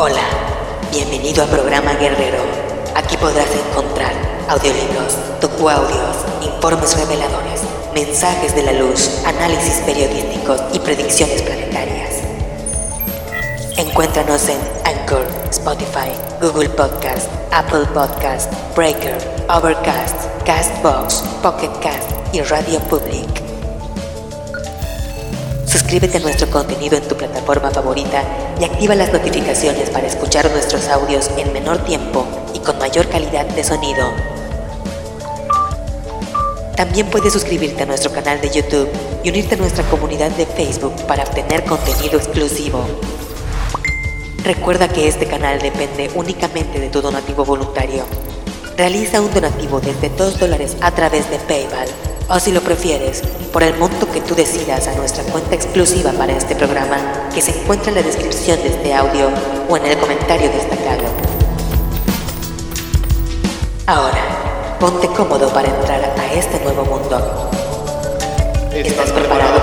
Hola, bienvenido al programa Guerrero. Aquí podrás encontrar audiolibros, docuaudios, informes reveladores, mensajes de la luz, análisis periodísticos y predicciones planetarias. Encuéntranos en Anchor, Spotify, Google Podcast, Apple Podcast, Breaker, Overcast, Castbox, Pocket Cast y Radio Public. Suscríbete a nuestro contenido en tu plataforma favorita y activa las notificaciones para escuchar nuestros audios en menor tiempo y con mayor calidad de sonido. También puedes suscribirte a nuestro canal de YouTube y unirte a nuestra comunidad de Facebook para obtener contenido exclusivo. Recuerda que este canal depende únicamente de tu donativo voluntario. Realiza un donativo desde 2 dólares a través de PayPal o si lo prefieres, por el monto que tú decidas a nuestra cuenta exclusiva para este programa que se encuentra en la descripción de este audio o en el comentario destacado. Ahora, ponte cómodo para entrar a este nuevo mundo. ¿Estás preparado